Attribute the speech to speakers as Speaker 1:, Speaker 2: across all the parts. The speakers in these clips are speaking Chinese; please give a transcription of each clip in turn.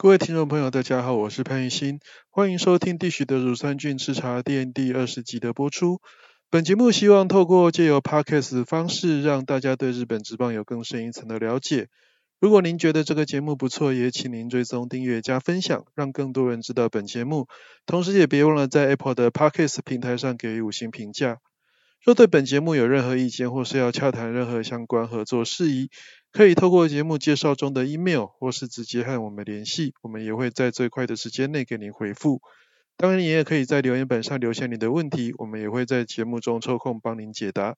Speaker 1: 各位听众朋友，大家好，我是潘玉新，欢迎收听地许的乳酸菌吃茶店第二十集的播出。本节目希望透过借由 podcast 方式，让大家对日本职棒有更深一层的了解。如果您觉得这个节目不错，也请您追踪、订阅、加分享，让更多人知道本节目。同时，也别忘了在 Apple 的 podcast 平台上给予五星评价。若对本节目有任何意见，或是要洽谈任何相关合作事宜，可以透过节目介绍中的 email，或是直接和我们联系，我们也会在最快的时间内给您回复。当然，你也可以在留言板上留下你的问题，我们也会在节目中抽空帮您解答。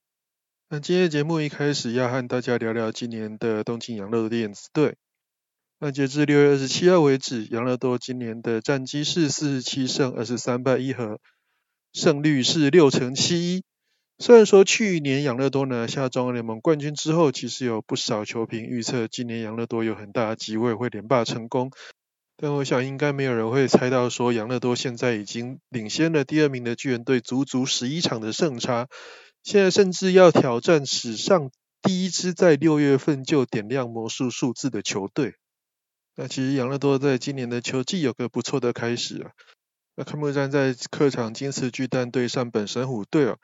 Speaker 1: 那今天节目一开始要和大家聊聊今年的东京养乐多电子队。那截至六月二十七号为止，养乐多今年的战绩是四十七胜二十三败一和，胜率是六成七一。虽然说去年养乐多呢下中央联盟冠军之后，其实有不少球评预测今年养乐多有很大的机会会连霸成功，但我想应该没有人会猜到说养乐多现在已经领先了第二名的巨人队足足十一场的胜差，现在甚至要挑战史上第一支在六月份就点亮魔术数字的球队。那其实养乐多在今年的球季有个不错的开始啊，那开幕战在客场金瓷巨蛋对上本神虎队啊。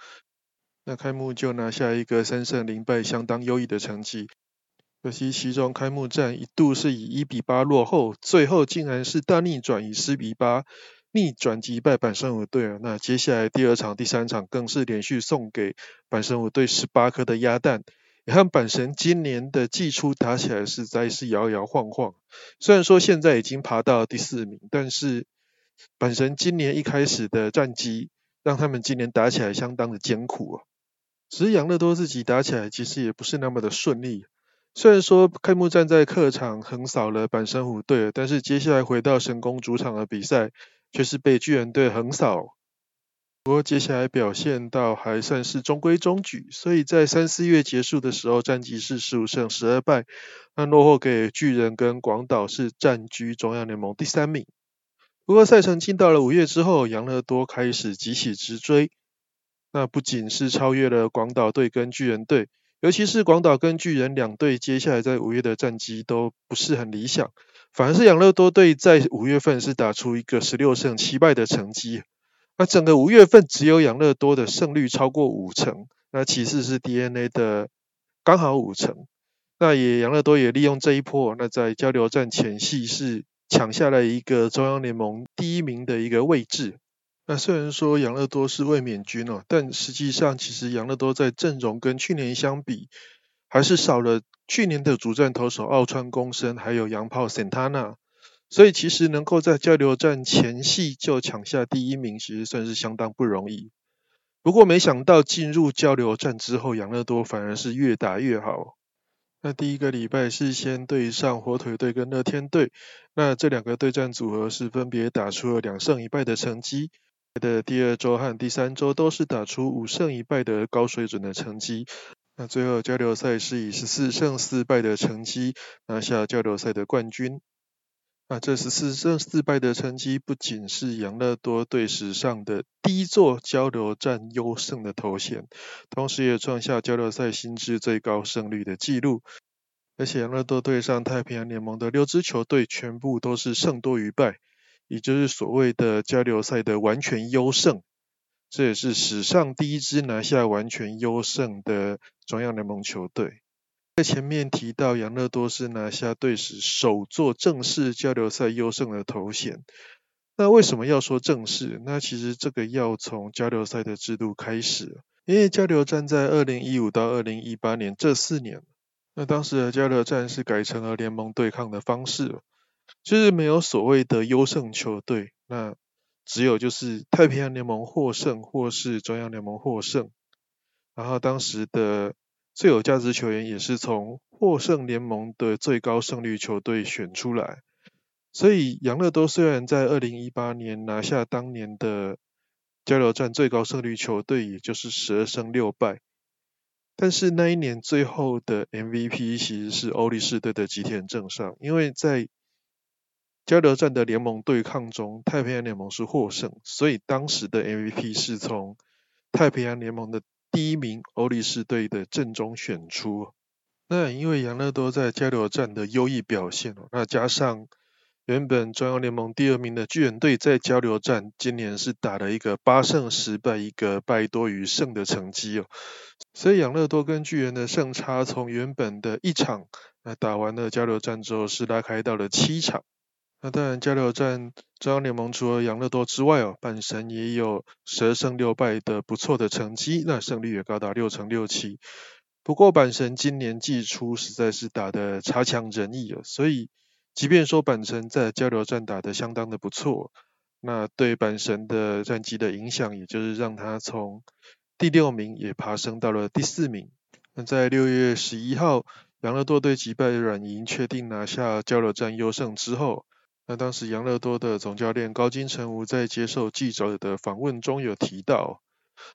Speaker 1: 那开幕就拿下一个三胜零败，相当优异的成绩。可惜其中开幕战一度是以一比八落后，最后竟然是大逆转，以四比八逆转击败板神虎队啊！那接下来第二场、第三场更是连续送给板神虎队十八颗的鸭蛋，也和板神今年的季初打起来实在是摇摇晃晃。虽然说现在已经爬到第四名，但是板神今年一开始的战绩，让他们今年打起来相当的艰苦啊！只是养乐多自己打起来其实也不是那么的顺利。虽然说开幕战在客场横扫了板神虎队，但是接下来回到神宫主场的比赛却是被巨人队横扫。不过接下来表现倒还算是中规中矩，所以在三四月结束的时候战绩是十五胜十二败，那落后给巨人跟广岛是占据中央联盟第三名。不过赛程进到了五月之后，养乐多开始急起直追。那不仅是超越了广岛队跟巨人队，尤其是广岛跟巨人两队接下来在五月的战绩都不是很理想，反而是养乐多队在五月份是打出一个十六胜七败的成绩，那整个五月份只有养乐多的胜率超过五成，那其次是 DNA 的刚好五成，那也养乐多也利用这一波，那在交流战前夕是抢下了一个中央联盟第一名的一个位置。那虽然说养乐多是卫冕军哦，但实际上其实养乐多在阵容跟去年相比，还是少了去年的主战投手奥川公生，还有洋炮 Santana，所以其实能够在交流战前夕就抢下第一名，其实算是相当不容易。不过没想到进入交流战之后，养乐多反而是越打越好。那第一个礼拜是先对上火腿队跟乐天队，那这两个对战组合是分别打出了两胜一败的成绩。的第二周和第三周都是打出五胜一败的高水准的成绩，那最后交流赛是以十四胜四败的成绩拿下交流赛的冠军。那这十四胜四败的成绩不仅是养乐多队史上的第一座交流战优胜的头衔，同时也创下交流赛新制最高胜率的纪录。而且养乐多队上太平洋联盟的六支球队全部都是胜多于败。也就是所谓的交流赛的完全优胜，这也是史上第一支拿下完全优胜的中央联盟球队。在前面提到，养乐多是拿下队史首座正式交流赛优胜的头衔。那为什么要说正式？那其实这个要从交流赛的制度开始，因为交流战在二零一五到二零一八年这四年，那当时的交流战是改成了联盟对抗的方式。就是没有所谓的优胜球队，那只有就是太平洋联盟获胜或是中央联盟获胜，然后当时的最有价值球员也是从获胜联盟的最高胜率球队选出来，所以杨乐多虽然在二零一八年拿下当年的交流战最高胜率球队，也就是十二胜六败，但是那一年最后的 MVP 其实是欧力士队的吉田正尚，因为在交流战的联盟对抗中，太平洋联盟是获胜，所以当时的 MVP 是从太平洋联盟的第一名欧力士队的阵中选出。那因为杨乐多在交流战的优异表现，那加上原本中央联盟第二名的巨人队在交流战今年是打了一个八胜十败，一个败多于胜的成绩哦。所以养乐多跟巨人的胜差从原本的一场，那打完了交流战之后是拉开到了七场。那当然交流战中央联盟除了养乐多之外哦，阪神也有十二胜六败的不错的成绩，那胜率也高达六成六七。不过阪神今年季初实在是打得差强人意哦，所以即便说阪神在交流战打得相当的不错，那对阪神的战绩的影响，也就是让他从第六名也爬升到了第四名。那在六月十一号，养乐多队击败软银，确定拿下交流战优胜之后，那当时养乐多的总教练高金城武在接受记者的访问中有提到。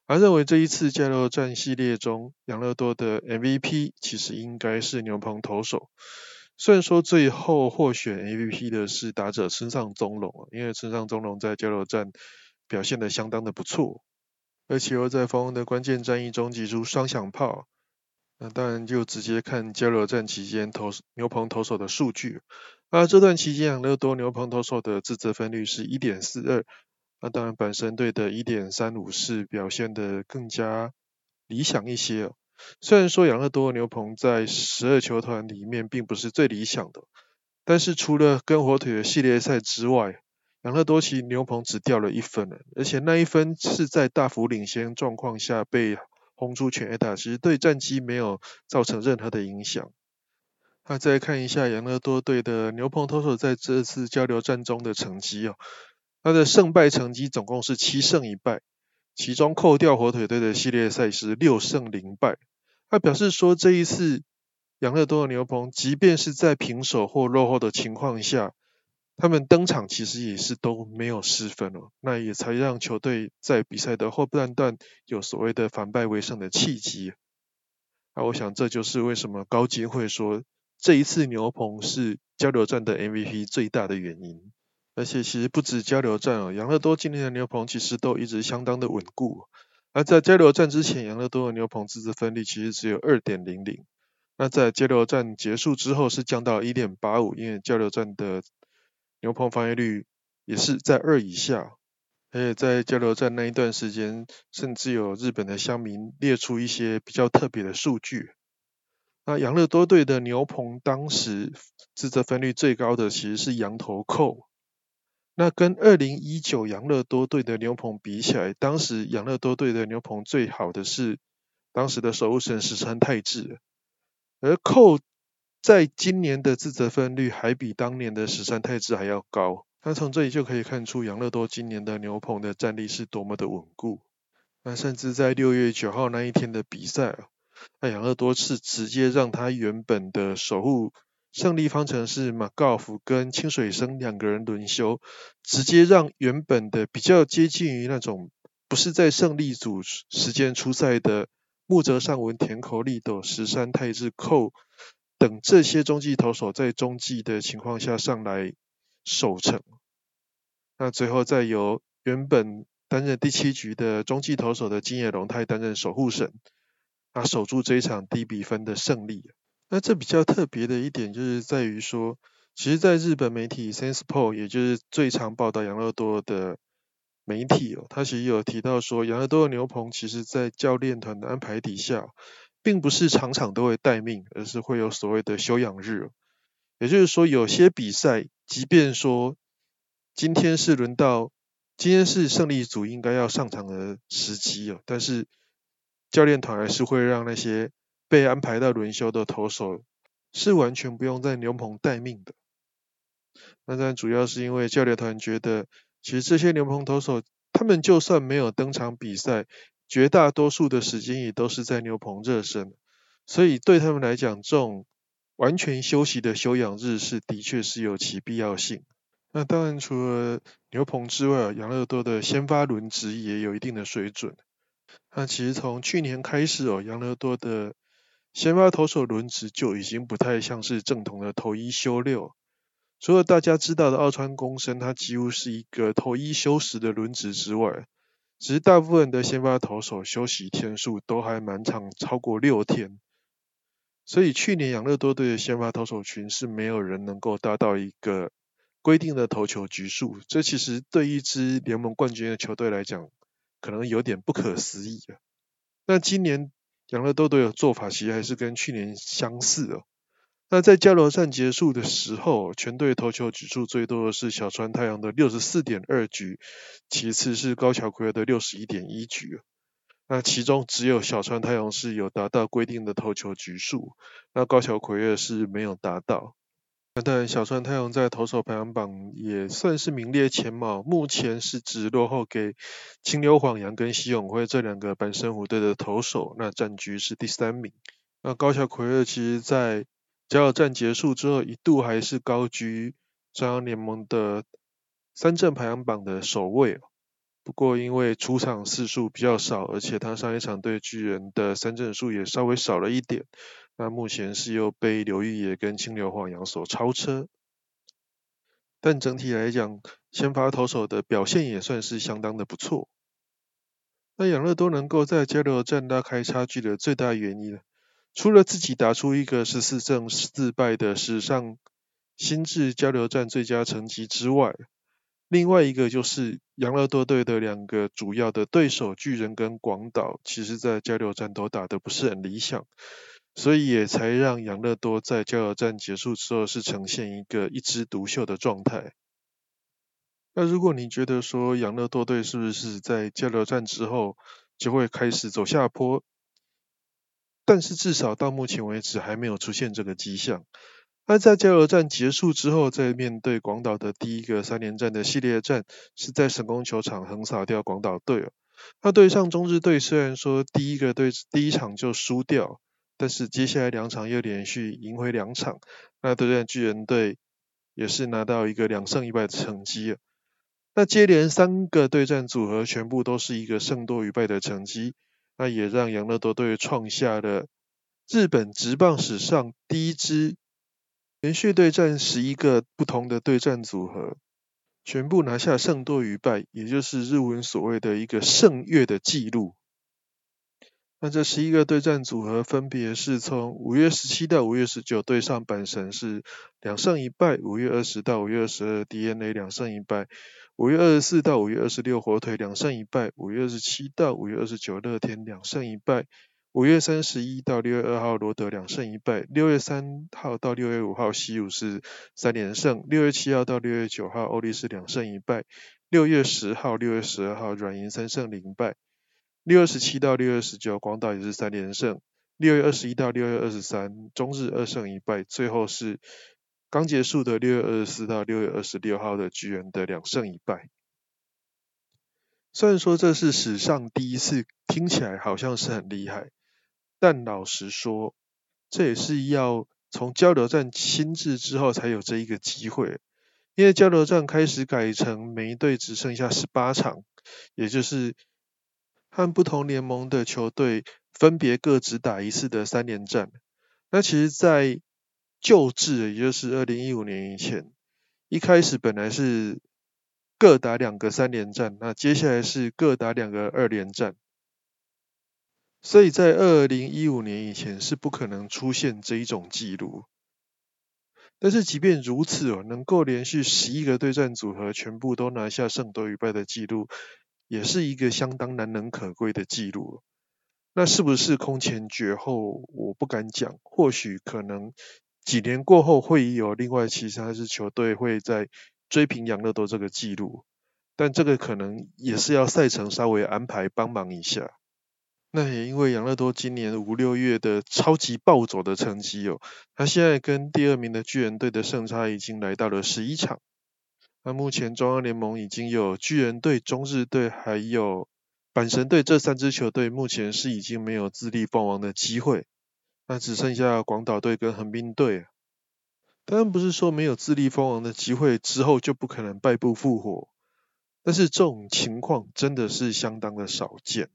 Speaker 1: 他认为这一次交流战系列中，养乐多的 MVP 其实应该是牛棚投手。虽然说最后获选 MVP 的是打者村上宗隆，因为村上宗隆在交流战表现的相当的不错，而且又在锋的关键战役中击出双响炮。那当然就直接看交流战期间投牛棚投手的数据。而这段期间，养乐多牛棚投手的自责分率是一点四二。那当然，本身队的一点三五是表现的更加理想一些。虽然说养乐多牛棚在十二球团里面并不是最理想的，但是除了跟火腿的系列赛之外，养乐多其牛棚只掉了一分，而且那一分是在大幅领先状况下被轰出全 A 打，其实对战绩没有造成任何的影响。那再看一下养乐多队的牛棚投手在这次交流战中的成绩哦。他的胜败成绩总共是七胜一败，其中扣掉火腿队的系列赛是六胜零败。他表示说，这一次养乐多的牛棚，即便是在平手或落后的情况下，他们登场其实也是都没有失分哦，那也才让球队在比赛的后半段有所谓的反败为胜的契机。那我想这就是为什么高金会说，这一次牛棚是交流战的 MVP 最大的原因。而且其实不止交流战哦，养乐多今年的牛棚其实都一直相当的稳固。而在交流战之前，养乐多的牛棚自制分率其实只有二点零零。那在交流战结束之后是降到一点八五，因为交流战的牛棚防御率也是在二以下。而且在交流战那一段时间，甚至有日本的乡民列出一些比较特别的数据。那养乐多队的牛棚当时自责分率最高的其实是羊头扣。那跟二零一九养乐多队的牛棚比起来，当时养乐多队的牛棚最好的是当时的守护神石川泰治，而扣在今年的自责分率还比当年的石川泰治还要高。那从这里就可以看出养乐多今年的牛棚的战力是多么的稳固。那甚至在六月九号那一天的比赛，那养乐多是直接让他原本的守护。胜利方程式马高夫跟清水生两个人轮休，直接让原本的比较接近于那种不是在胜利组时间出赛的木泽尚文、田口利斗、石山泰治、寇等这些中继投手在中继的情况下上来守城。那最后再由原本担任第七局的中继投手的金野龙太担任守护神，啊守住这一场低比分的胜利。那这比较特别的一点就是在于说，其实，在日本媒体 Sensepo，也就是最常报道养乐多的媒体哦，他其实有提到说，养乐多的牛棚其实在教练团的安排底下，并不是场场都会待命，而是会有所谓的休养日。也就是说，有些比赛，即便说今天是轮到，今天是胜利组应该要上场的时机哦，但是教练团还是会让那些。被安排到轮休的投手是完全不用在牛棚待命的。那当然主要是因为教练团觉得，其实这些牛棚投手，他们就算没有登场比赛，绝大多数的时间也都是在牛棚热身，所以对他们来讲，这种完全休息的休养日是的确是有其必要性。那当然除了牛棚之外，养乐多的先发轮值也有一定的水准。那其实从去年开始哦，养乐多的先发投手轮值就已经不太像是正统的投一休六，除了大家知道的奥川公生，他几乎是一个投一休十的轮值之外，其实大部分的先发投手休息天数都还蛮长，超过六天。所以去年养乐多队的先发投手群是没有人能够达到一个规定的投球局数，这其实对一支联盟冠军的球队来讲，可能有点不可思议啊。那今年养乐多队的做法其实还是跟去年相似哦。那在交流战结束的时候，全队投球局数最多的是小川太阳的六十四点二局，其次是高桥奎尔的六十一点一局。那其中只有小川太阳是有达到规定的投球局数，那高桥奎尔是没有达到。那当然，小川太阳在投手排行榜也算是名列前茅，目前是只落后给清流晃洋跟西永辉这两个阪神虎队的投手，那战局是第三名。那高桥奎二其实在交流战结束之后，一度还是高居中央联盟的三振排行榜的首位。不过因为出场次数比较少，而且他上一场对巨人的三振数也稍微少了一点，那目前是又被刘玉野跟清流晃洋所超车。但整体来讲，先发投手的表现也算是相当的不错。那养乐多能够在交流战拉开差距的最大原因？除了自己打出一个十四胜四败的史上新制交流战最佳成绩之外，另外一个就是养乐多队的两个主要的对手巨人跟广岛，其实在交流战都打得不是很理想，所以也才让养乐多在交流战结束之后是呈现一个一枝独秀的状态。那如果你觉得说养乐多队是不是在交流战之后就会开始走下坡？但是至少到目前为止还没有出现这个迹象。那在交流战结束之后，在面对广岛的第一个三连战的系列战，是在神宫球场横扫掉广岛队了。那对上中日队，虽然说第一个对第一场就输掉，但是接下来两场又连续赢回两场。那对战巨人队也是拿到一个两胜一败的成绩。那接连三个对战组合全部都是一个胜多于败的成绩。那也让养乐多队创下了日本职棒史上第一支连续对战十一个不同的对战组合，全部拿下胜多于败，也就是日文所谓的一个胜月的记录。那这十一个对战组合分别是从五月十七到五月十九对上阪神是两胜一败，五月二十到五月二十二 DNA 两胜一败。五月二十四到五月二十六，火腿两胜一败；五月二十七到五月二十九，乐天两胜一败；五月三十一到六月二号，罗德两胜一败；六月三号到六月五号，西武是三连胜；六月七号到六月九号，欧力士两胜一败；六月十号、六月十二号，软银三胜零败；六月十七到六月十九，广岛也是三连胜；六月二十一到六月二十三，中日二胜一败；最后是。刚结束的六月二十四到六月二十六号的巨人的两胜一败，虽然说这是史上第一次，听起来好像是很厉害，但老实说，这也是要从交流战亲自之后才有这一个机会，因为交流战开始改成每一队只剩下十八场，也就是和不同联盟的球队分别各只打一次的三连战。那其实，在旧制，也就是二零一五年以前，一开始本来是各打两个三连战，那接下来是各打两个二连战，所以在二零一五年以前是不可能出现这一种记录。但是即便如此哦，能够连续十一个对战组合全部都拿下胜多于败的记录，也是一个相当难能可贵的记录。那是不是空前绝后？我不敢讲，或许可能。几年过后会有另外其他支球队会在追平养乐多这个记录，但这个可能也是要赛程稍微安排帮忙一下。那也因为养乐多今年五六月的超级暴走的成绩哦，他现在跟第二名的巨人队的胜差已经来到了十一场。那目前中央联盟已经有巨人队、中日队还有阪神队这三支球队，目前是已经没有自立封王的机会。那只剩下广岛队跟横滨队，当然不是说没有自立封王的机会，之后就不可能败部复活，但是这种情况真的是相当的少见。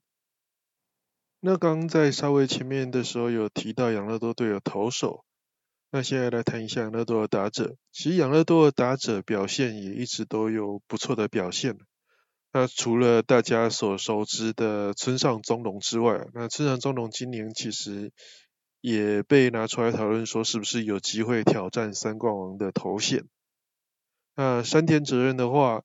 Speaker 1: 那刚在稍微前面的时候有提到养乐多队有投手，那现在来谈一下养乐多的打者。其实养乐多的打者表现也一直都有不错的表现。那除了大家所熟知的村上宗隆之外，那村上宗隆今年其实。也被拿出来讨论，说是不是有机会挑战三冠王的头衔。那山田哲人的话，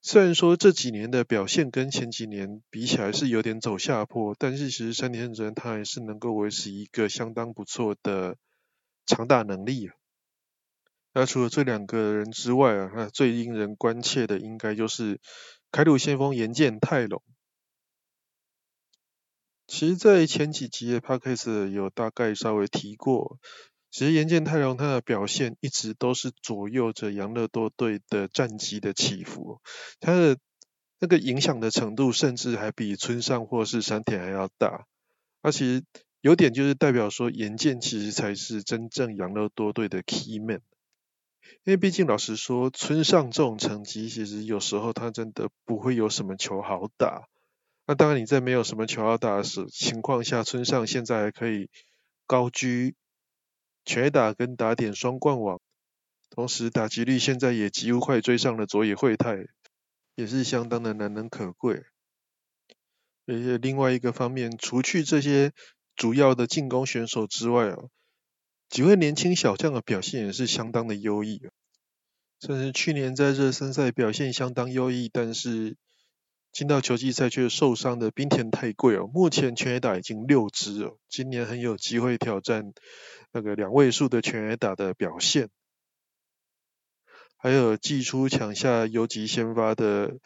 Speaker 1: 虽然说这几年的表现跟前几年比起来是有点走下坡，但是其实山田哲人他还是能够维持一个相当不错的强大能力。那除了这两个人之外啊，那最令人关切的应该就是开路先锋岩见泰隆。其实，在前几集的 podcast 有大概稍微提过，其实岩见太郎他的表现一直都是左右着杨乐多队的战绩的起伏，他的那个影响的程度甚至还比村上或是山田还要大。而且有点就是代表说，岩见其实才是真正养乐多队的 key man，因为毕竟老实说，村上这种成绩其实有时候他真的不会有什么球好打。那当然，你在没有什么球要打的时情况下，村上现在还可以高居全打跟打点双冠王，同时打击率现在也几乎快追上了佐野惠太，也是相当的难能可贵。而且另外一个方面，除去这些主要的进攻选手之外哦，几位年轻小将的表现也是相当的优异，甚至去年在热身赛表现相当优异，但是。进到球季赛却受伤的冰田太贵哦，目前全垒打已经六支哦，今年很有机会挑战那个两位数的全垒打的表现。还有季初抢下游击先发的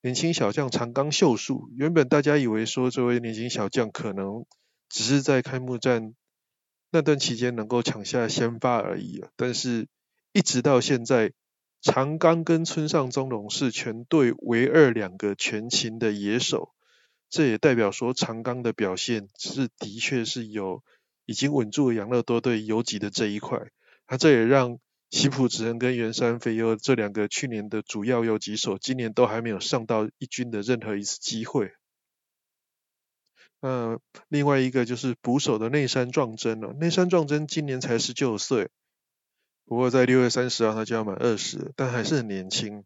Speaker 1: 年轻小将长冈秀树，原本大家以为说这位年轻小将可能只是在开幕战那段期间能够抢下先发而已但是一直到现在。长冈跟村上宗隆是全队唯二两个全勤的野手，这也代表说长冈的表现是的确是有已经稳住养乐多队游击的这一块。那这也让西普直人跟原山飞优这两个去年的主要游击手，今年都还没有上到一军的任何一次机会。那另外一个就是捕手的内山壮真了，内山壮真今年才十九岁。不过在六月三十号，他就要满二十，但还是很年轻。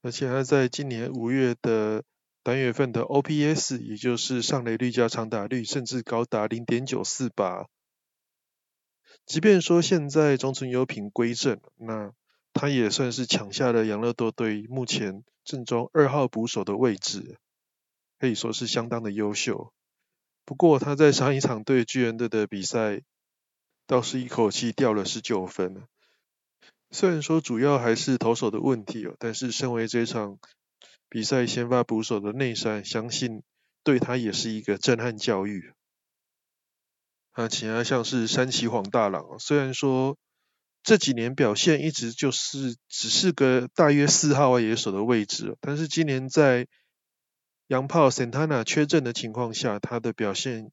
Speaker 1: 而且他在今年五月的单月份的 OPS，也就是上垒率加长打率，甚至高达零点九四八。即便说现在中村优平归正，那他也算是抢下了养乐多队目前正中二号捕手的位置，可以说是相当的优秀。不过他在上一场对巨人队的比赛。倒是一口气掉了十九分虽然说主要还是投手的问题哦，但是身为这场比赛先发捕手的内山，相信对他也是一个震撼教育。啊，其他像是山崎晃大郎，虽然说这几年表现一直就是只是个大约四号野手的位置，但是今年在洋炮 Santana 缺阵的情况下，他的表现。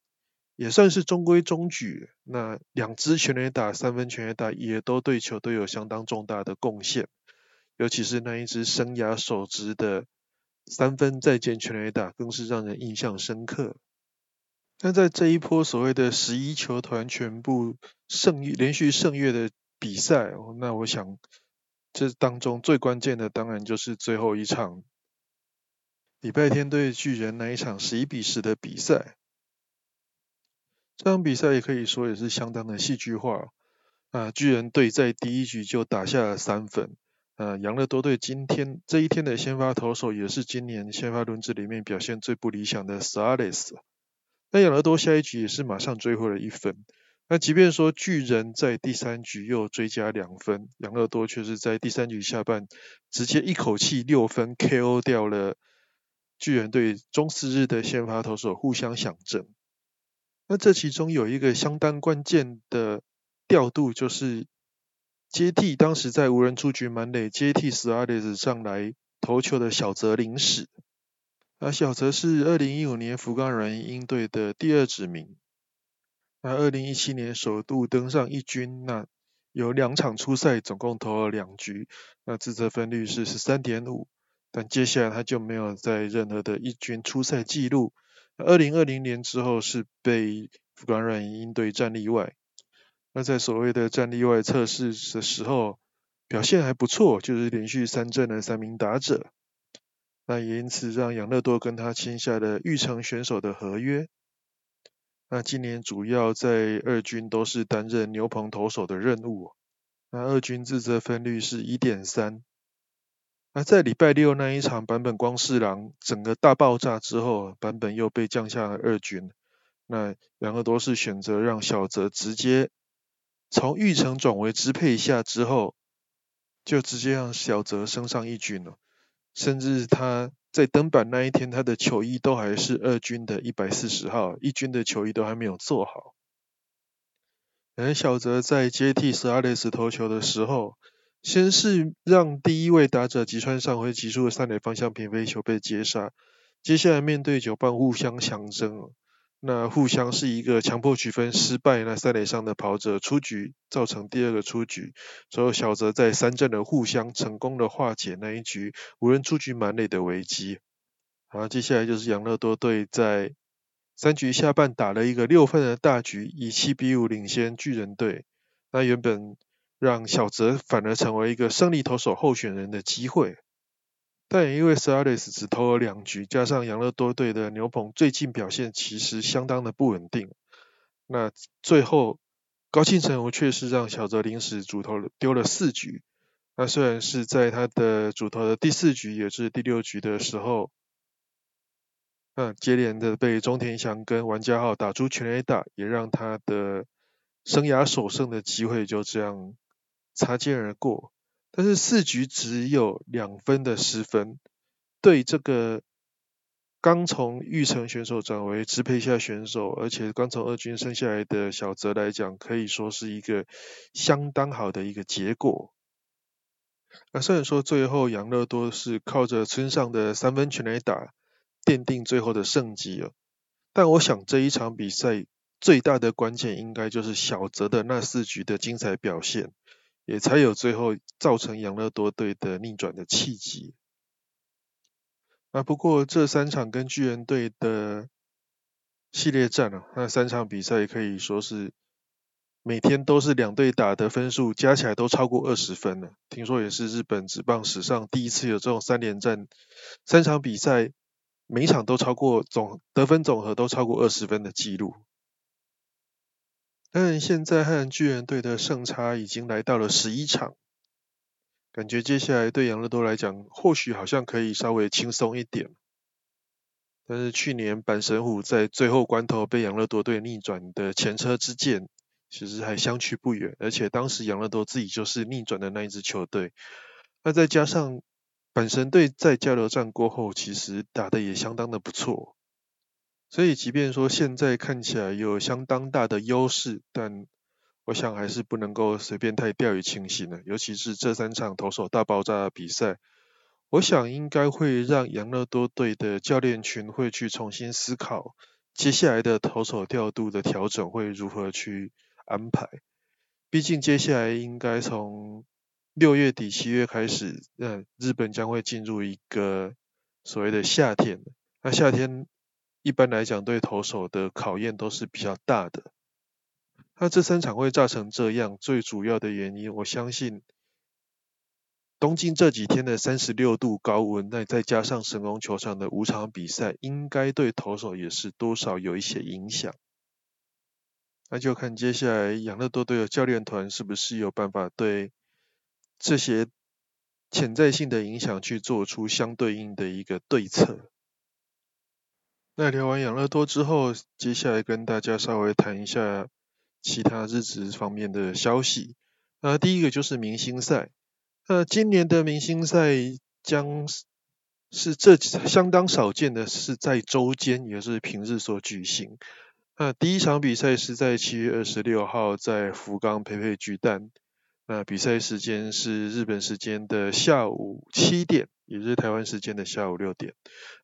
Speaker 1: 也算是中规中矩，那两支全垒打、三分全垒打也都对球队有相当重大的贡献，尤其是那一支生涯首支的三分再见全垒打，更是让人印象深刻。那在这一波所谓的十一球团全部胜连续胜月的比赛，那我想这当中最关键的当然就是最后一场礼拜天对巨人那一场十一比十的比赛。这场比赛也可以说也是相当的戏剧化啊！巨人队在第一局就打下了三分。呃，养乐多队今天这一天的先发投手也是今年先发轮值里面表现最不理想的 s a r e s 那养乐多下一局也是马上追回了一分。那即便说巨人在第三局又追加两分，养乐多却是在第三局下半直接一口气六分 KO 掉了巨人队中四日的先发投手互相响阵。那这其中有一个相当关键的调度，就是接替当时在无人出局满垒接替斯阿列斯上来投球的小泽林史。而，小泽是二零一五年福冈软鹰队的第二指名。那二零一七年首度登上一军，那有两场初赛，总共投了两局，那自责分率是十三点五。但接下来他就没有在任何的一军初赛记录。二零二零年之后是被福冈软鹰队战例外，那在所谓的战例外测试的时候表现还不错，就是连续三阵的三名打者，那也因此让养乐多跟他签下了玉成选手的合约。那今年主要在二军都是担任牛棚投手的任务。那二军自责分率是一点三。而在礼拜六那一场版本光四郎整个大爆炸之后，版本又被降下了二军。那杨乐多是选择让小泽直接从玉成转为支配下之后，就直接让小泽升上一军了。甚至他在登板那一天，他的球衣都还是二军的一百四十号，一军的球衣都还没有做好。而小泽在接替斯阿雷斯投球的时候，先是让第一位打者吉川上回击出的三垒方向平飞球被接杀，接下来面对九棒互相强争，那互相是一个强迫取分失败，那三垒上的跑者出局，造成第二个出局，最后小泽在三阵的互相成功的化解那一局无人出局满垒的危机。好，接下来就是养乐多队在三局下半打了一个六分的大局，以七比五领先巨人队。那原本。让小泽反而成为一个胜利投手候选人的机会，但也因为 s a r i s 只投了两局，加上养乐多队的牛棚最近表现其实相当的不稳定，那最后高庆成我却是让小泽临时主投丢了四局，那虽然是在他的主投的第四局，也是第六局的时候，嗯，接连的被中田翔跟玩家号打出全垒打，也让他的生涯首胜的机会就这样。擦肩而过，但是四局只有两分的失分，对这个刚从玉成选手转为支配下选手，而且刚从二军升下来的小泽来讲，可以说是一个相当好的一个结果。那虽然说最后杨乐多是靠着村上的三分全垒打奠定最后的胜绩了，但我想这一场比赛最大的关键应该就是小泽的那四局的精彩表现。也才有最后造成养乐多队的逆转的契机。啊，不过这三场跟巨人队的系列战啊，那三场比赛可以说是每天都是两队打的分数加起来都超过二十分了。听说也是日本职棒史上第一次有这种三连战，三场比赛每场都超过总得分总和都超过二十分的记录。但现在和巨人队的胜差已经来到了十一场，感觉接下来对养乐多来讲，或许好像可以稍微轻松一点。但是去年板神虎在最后关头被养乐多队逆转的前车之鉴，其实还相去不远。而且当时养乐多自己就是逆转的那一支球队，那再加上板神队在交流战过后，其实打的也相当的不错。所以，即便说现在看起来有相当大的优势，但我想还是不能够随便太掉以轻心了。尤其是这三场投手大爆炸的比赛，我想应该会让养乐多队的教练群会去重新思考接下来的投手调度的调整会如何去安排。毕竟接下来应该从六月底七月开始，嗯，日本将会进入一个所谓的夏天。那夏天。一般来讲，对投手的考验都是比较大的。那这三场会炸成这样，最主要的原因，我相信东京这几天的三十六度高温，那再加上神宫球场的五场比赛，应该对投手也是多少有一些影响。那就看接下来养乐多队的教练团是不是有办法对这些潜在性的影响去做出相对应的一个对策。那聊完养乐多之后，接下来跟大家稍微谈一下其他日职方面的消息。那第一个就是明星赛。那今年的明星赛将是这相当少见的，是在周间，也是平日所举行。那第一场比赛是在七月二十六号在福冈培培巨蛋。那比赛时间是日本时间的下午七点。也是台湾时间的下午六点。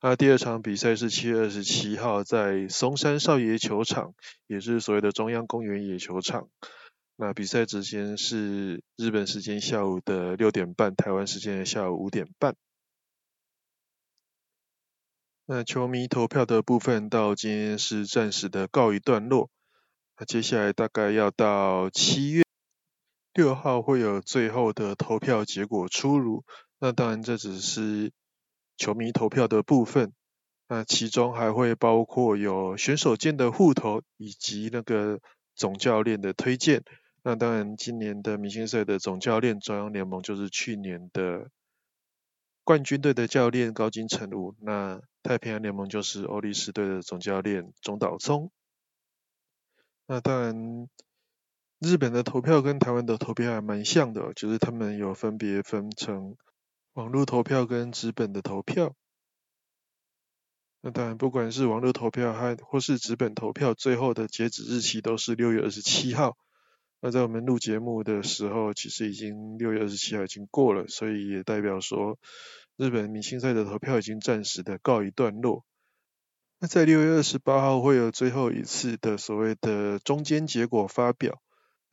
Speaker 1: 那第二场比赛是七月二十七号在松山少爷球场，也是所谓的中央公园野球场。那比赛时间是日本时间下午的六点半，台湾时间的下午五点半。那球迷投票的部分到今天是暂时的告一段落。那接下来大概要到七月六号会有最后的投票结果出炉。那当然，这只是球迷投票的部分。那其中还会包括有选手间的互投，以及那个总教练的推荐，那当然，今年的明星赛的总教练中央联盟就是去年的冠军队的教练高金成武，那太平洋联盟就是欧力士队的总教练中岛聪。那当然，日本的投票跟台湾的投票还蛮像的，就是他们有分别分成网络投票跟纸本的投票。那当然，不管是网络投票还或是纸本投票，最后的截止日期都是六月二十七号。那在我们录节目的时候，其实已经六月二十七号已经过了，所以也代表说日本明星赛的投票已经暂时的告一段落。那在六月二十八号会有最后一次的所谓的中间结果发表。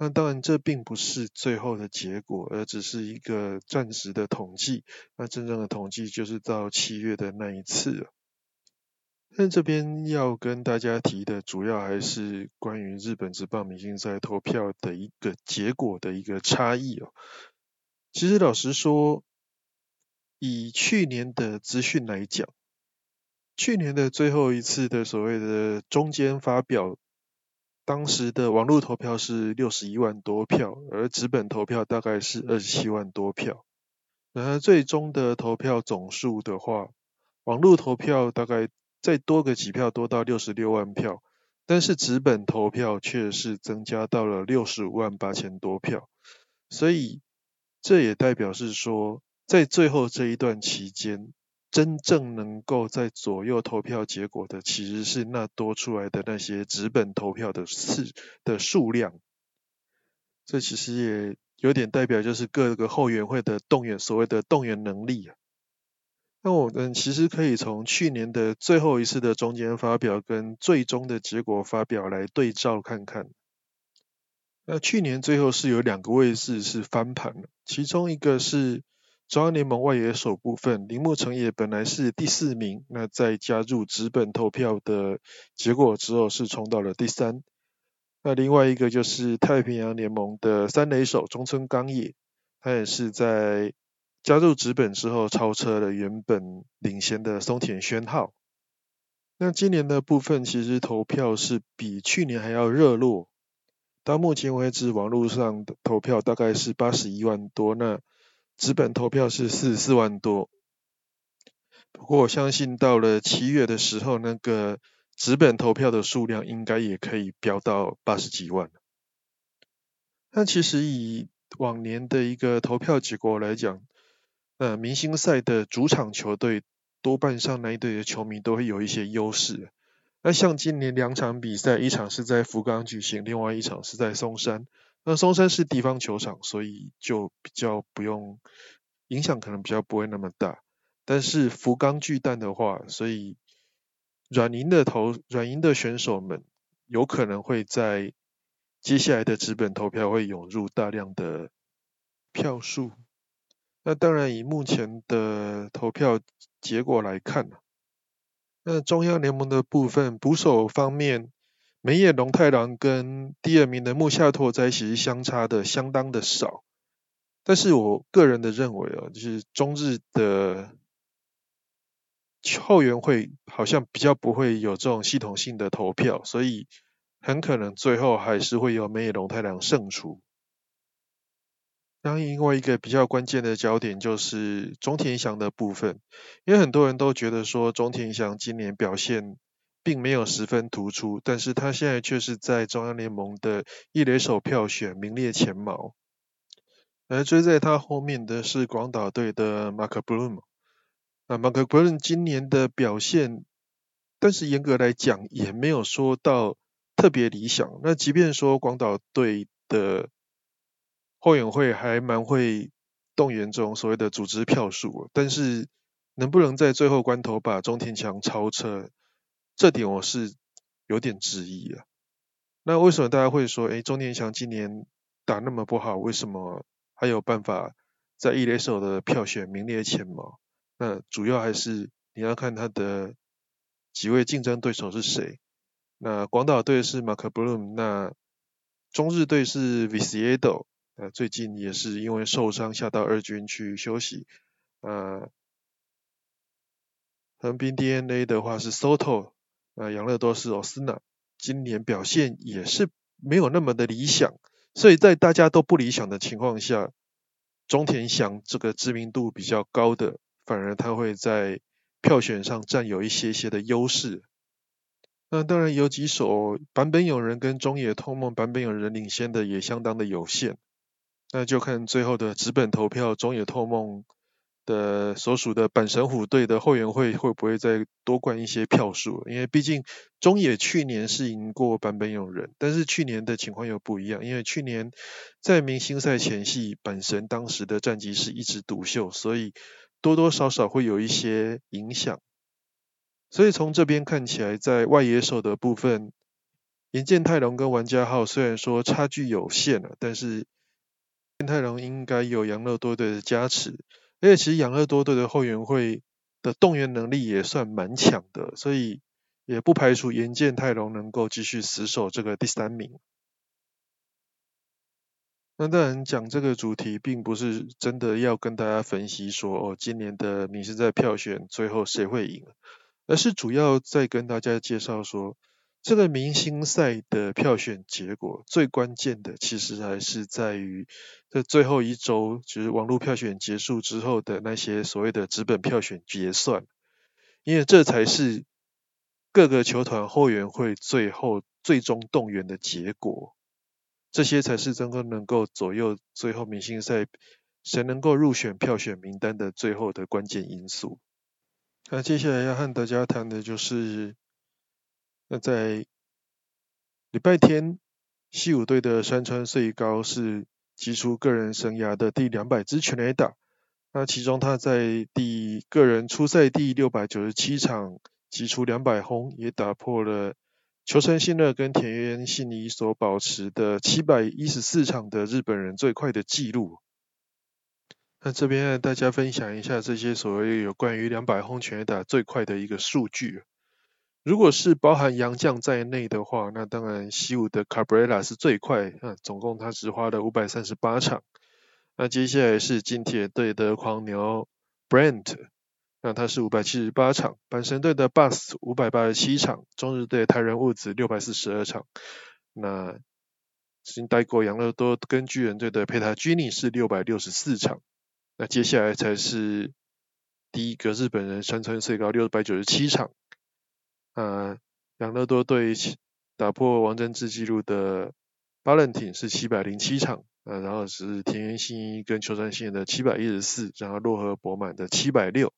Speaker 1: 那当然这并不是最后的结果，而只是一个暂时的统计。那真正的统计就是到七月的那一次了。但这边要跟大家提的，主要还是关于日本职棒明星赛投票的一个结果的一个差异哦。其实老实说，以去年的资讯来讲，去年的最后一次的所谓的中间发表，当时的网络投票是六十一万多票，而纸本投票大概是二十七万多票。然而最终的投票总数的话，网络投票大概。再多个几票，多到六十六万票，但是纸本投票却是增加到了六十五万八千多票，所以这也代表是说，在最后这一段期间，真正能够在左右投票结果的，其实是那多出来的那些纸本投票的次的数量，这其实也有点代表就是各个后援会的动员，所谓的动员能力。那我们其实可以从去年的最后一次的中间发表跟最终的结果发表来对照看看。那去年最后是有两个位置是翻盘了，其中一个是中央联盟外野手部分，铃木成也本来是第四名，那在加入直本投票的结果之后是冲到了第三。那另外一个就是太平洋联盟的三垒手中村刚也，他也是在。加入直本之后，超车了原本领先的松田宣浩。那今年的部分，其实投票是比去年还要热络。到目前为止，网络上的投票大概是八十一万多，那纸本投票是四十四万多。不过我相信到了七月的时候，那个纸本投票的数量应该也可以飙到八十几万。那其实以往年的一个投票结果来讲，呃明星赛的主场球队多半上那一队的球迷都会有一些优势。那像今年两场比赛，一场是在福冈举行，另外一场是在松山。那松山是地方球场，所以就比较不用影响，可能比较不会那么大。但是福冈巨蛋的话，所以软银的投软银的选手们有可能会在接下来的资本投票会涌入大量的票数。那当然，以目前的投票结果来看那中央联盟的部分捕手方面，梅野龙太郎跟第二名的木下拓哉其实相差的相当的少。但是我个人的认为啊，就是中日的后援会好像比较不会有这种系统性的投票，所以很可能最后还是会由梅野龙太郎胜出。当然，另外一个比较关键的焦点就是中田翔的部分，因为很多人都觉得说中田翔今年表现并没有十分突出，但是他现在却是在中央联盟的一垒手票选名列前茅，而追在他后面的是广岛队的马克布鲁那马克布鲁今年的表现，但是严格来讲也没有说到特别理想。那即便说广岛队的后援会还蛮会动员这种所谓的组织票数，但是能不能在最后关头把中田强超车，这点我是有点质疑啊。那为什么大家会说，哎，中田强今年打那么不好，为什么还有办法在一垒手的票选名列前茅？那主要还是你要看他的几位竞争对手是谁。那广岛队是马克布鲁那中日队是 v i c i e d o。呃，最近也是因为受伤下到二军去休息。呃，横滨 DNA 的话是 Soto，呃，养乐多是 Osuna，今年表现也是没有那么的理想，所以在大家都不理想的情况下，中田翔这个知名度比较高的，反而他会在票选上占有一些些的优势。那当然有几首版本有人跟中野透梦版本有人领先的也相当的有限，那就看最后的纸本投票中野透梦。的所属的阪神虎队的后援会会不会再多灌一些票数？因为毕竟中野去年是赢过坂本勇人，但是去年的情况又不一样，因为去年在明星赛前夕，阪神当时的战绩是一枝独秀，所以多多少少会有一些影响。所以从这边看起来，在外野手的部分，岩见太郎跟玩家号虽然说差距有限了，但是健太郎应该有杨乐多队的加持。而且其实养乐多队的后援会的动员能力也算蛮强的，所以也不排除岩见泰隆能够继续死守这个第三名。那当然讲这个主题，并不是真的要跟大家分析说哦，今年的明星赛票选最后谁会赢，而是主要在跟大家介绍说。这个明星赛的票选结果最关键的，其实还是在于这最后一周，就是网络票选结束之后的那些所谓的纸本票选结算，因为这才是各个球团后援会最后最终动员的结果，这些才是真正能够左右最后明星赛谁能够入选票选名单的最后的关键因素。那接下来要和大家谈的就是。那在礼拜天，西武队的山川穗高是击出个人生涯的第两百支全垒打。那其中他在第个人初赛第六百九十七场击出两百轰，也打破了球城信乐跟田园信一所保持的七百一十四场的日本人最快的纪录。那这边和大家分享一下这些所谓有关于两百轰全垒打最快的一个数据。如果是包含杨将在内的话，那当然西武的 Cabrera 是最快，啊，总共他只花了五百三十八场。那接下来是金铁队的狂牛 Brent，那他是五百七十八场。阪神队的 Bus 五百八十七场，中日队泰仁物子六百四十二场。那新待过养乐多跟巨人队的佩塔居尼是六百六十四场。那接下来才是第一个日本人山川最高六百九十七场。呃，养乐多队打破王贞治纪录的巴伦廷是七百零七场，呃，然后是田园新一跟秋山信的七百一十四，然后洛河博满的七百六。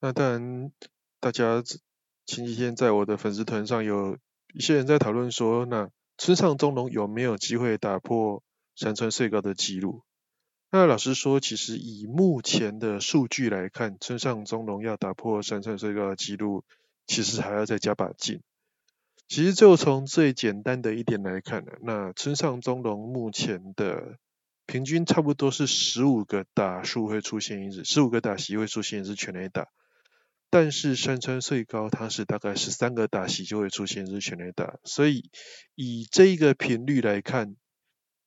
Speaker 1: 那当然，大家前几天在我的粉丝团上有一些人在讨论说，那村上中龙有没有机会打破山川最高的纪录？那老实说，其实以目前的数据来看，村上中龙要打破山川最高的纪录，其实还要再加把劲。其实就从最简单的一点来看，那村上中龙目前的平均差不多是十五个打数会出现一支，十五个打席会出现一支全垒打。但是山川最高它是大概十三个打席就会出现一支全垒打，所以以这一个频率来看。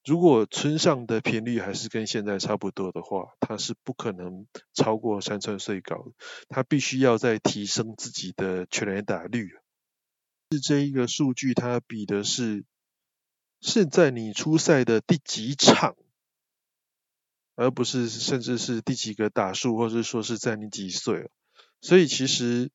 Speaker 1: 如果村上的频率还是跟现在差不多的话，他是不可能超过山川穗高，他必须要再提升自己的全垒打率。是这一个数据，它比的是是在你出赛的第几场，而不是甚至是第几个打数，或者说是在你几岁。所以其实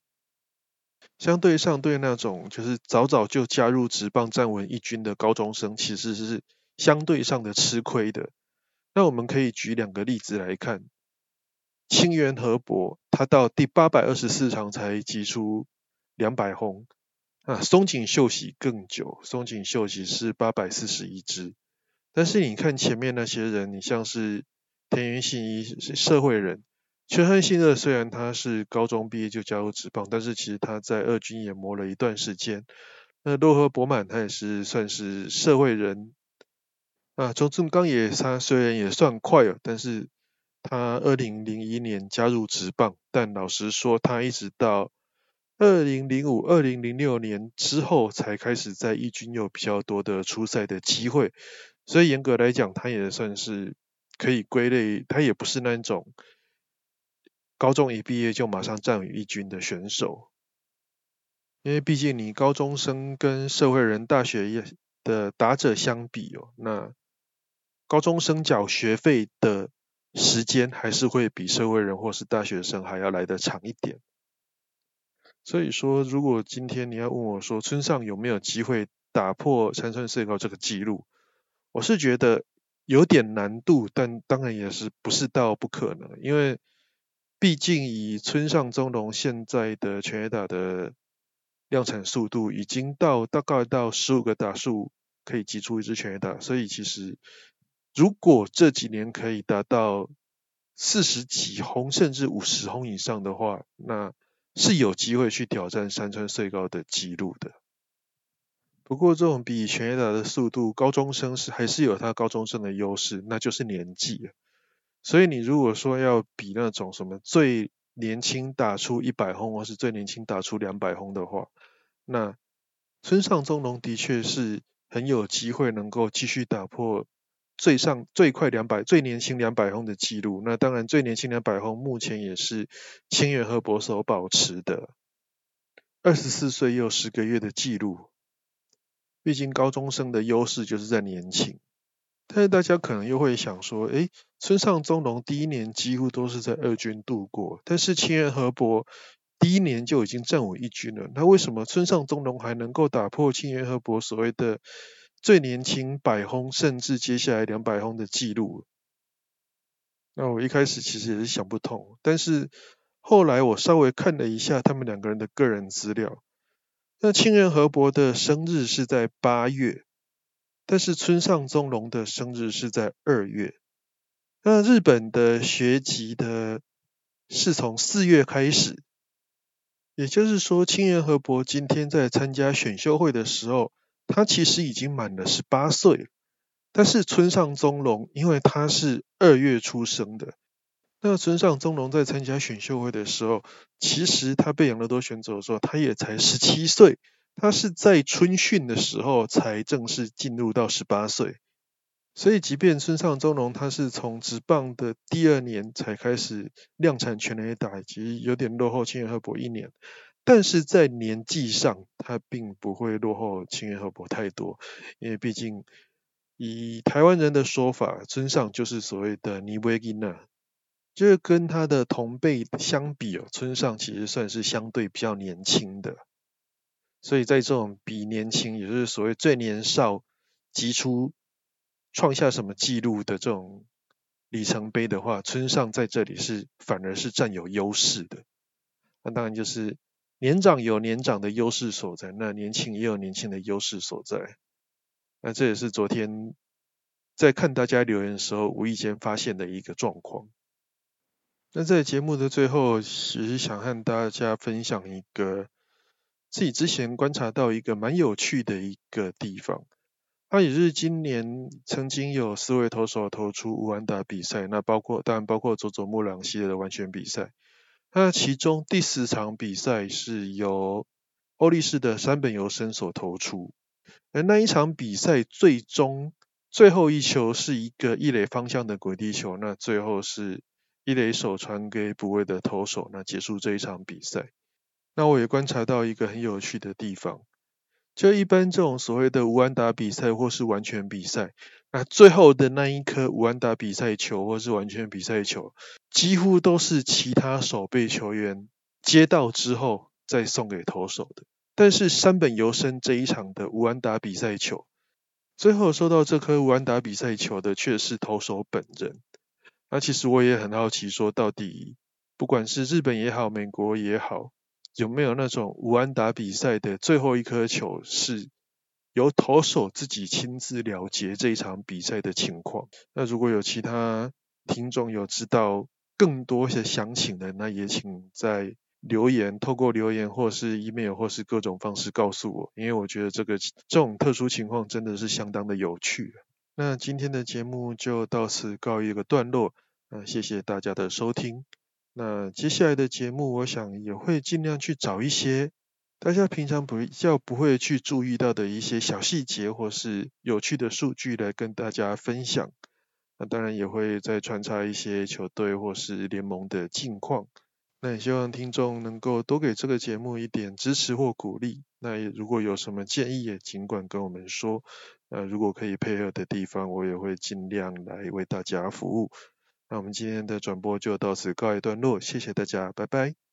Speaker 1: 相对上对那种就是早早就加入职棒站稳一军的高中生，其实是。相对上的吃亏的，那我们可以举两个例子来看。清源和博，他到第八百二十四场才击出两百轰，啊，松井秀喜更久，松井秀喜是八百四十一支。但是你看前面那些人，你像是田园信一是社会人，全汉信二虽然他是高中毕业就加入职棒，但是其实他在二军也磨了一段时间。那洛河博满他也是算是社会人。啊，周正刚也他虽然也算快了，但是他二零零一年加入职棒，但老实说，他一直到二零零五、二零零六年之后才开始在一军有比较多的出赛的机会，所以严格来讲，他也算是可以归类，他也不是那种高中一毕业就马上站稳一军的选手，因为毕竟你高中生跟社会人大学也的打者相比哦，那高中生缴学费的时间还是会比社会人或是大学生还要来得长一点。所以说，如果今天你要问我说村上有没有机会打破三川最高这个记录，我是觉得有点难度，但当然也是不是到不可能，因为毕竟以村上中龙现在的全垒打的量产速度，已经到大概到十五个打数可以击出一支全垒打，所以其实如果这几年可以达到四十几轰甚至五十轰以上的话，那是有机会去挑战山川最高的纪录的。不过这种比全垒打的速度，高中生是还是有他高中生的优势，那就是年纪。所以你如果说要比那种什么最年轻打出一百轰，或是最年轻打出两百轰的话，那村上中隆的确是很有机会能够继续打破最上最快两百最年轻两百轰的记录。那当然最年轻两百轰目前也是清源和博所保持的二十四岁又十个月的记录。毕竟高中生的优势就是在年轻，但是大家可能又会想说，诶，村上中龙第一年几乎都是在二军度过，但是清源和博第一年就已经站稳一军了，那为什么村上中龙还能够打破清源和博所谓的最年轻百轰，甚至接下来两百轰的记录？那我一开始其实也是想不通，但是后来我稍微看了一下他们两个人的个人资料。那清源和博的生日是在八月，但是村上宗隆的生日是在二月。那日本的学籍的是从四月开始，也就是说，清源和博今天在参加选秀会的时候，他其实已经满了十八岁。但是村上宗隆因为他是二月出生的。那村上宗隆在参加选秀会的时候，其实他被养乐多选走的时候，他也才十七岁。他是在春训的时候才正式进入到十八岁。所以，即便村上宗隆他是从职棒的第二年才开始量产全垒打，其实有点落后青源和博一年，但是在年纪上，他并不会落后青源和博太多，因为毕竟以台湾人的说法，村上就是所谓的尼维吉纳。就是跟他的同辈相比哦，村上其实算是相对比较年轻的，所以在这种比年轻，也就是所谓最年少击出创下什么记录的这种里程碑的话，村上在这里是反而是占有优势的。那当然就是年长有年长的优势所在，那年轻也有年轻的优势所在。那这也是昨天在看大家留言的时候无意间发现的一个状况。那在节目的最后，其实想和大家分享一个自己之前观察到一个蛮有趣的一个地方。它也是今年曾经有四位投手投出五安打比赛，那包括当然包括佐佐木朗系列的完全比赛。那其中第四场比赛是由欧力士的山本由生所投出，而那一场比赛最终最后一球是一个一垒方向的滚地球，那最后是。一垒手传给补位的投手，那结束这一场比赛。那我也观察到一个很有趣的地方，就一般这种所谓的无安打比赛或是完全比赛，那最后的那一颗无安打比赛球或是完全比赛球，几乎都是其他守备球员接到之后再送给投手的。但是山本由生这一场的无安打比赛球，最后收到这颗无安打比赛球的却是投手本人。那其实我也很好奇，说到底，不管是日本也好，美国也好，有没有那种武安打比赛的最后一颗球是由投手自己亲自了结这一场比赛的情况？那如果有其他听众有知道更多一些详情的，那也请在留言，透过留言或是 email 或是各种方式告诉我，因为我觉得这个这种特殊情况真的是相当的有趣。那今天的节目就到此告一个段落，那谢谢大家的收听。那接下。来的节目我想也会尽量去找一些大家平常不较不会去注意到的一些小细节或是有趣的数据来跟大家分享。那当然也会再穿插一些球队或是联盟的近况。那也希望听众能够多给这个节目一点支持或鼓励。那如果有什么建议也尽管跟我们说呃如果可以配合的地方我也会尽量来为大家服务那我们今天的转播就到此告一段落谢谢大家拜拜。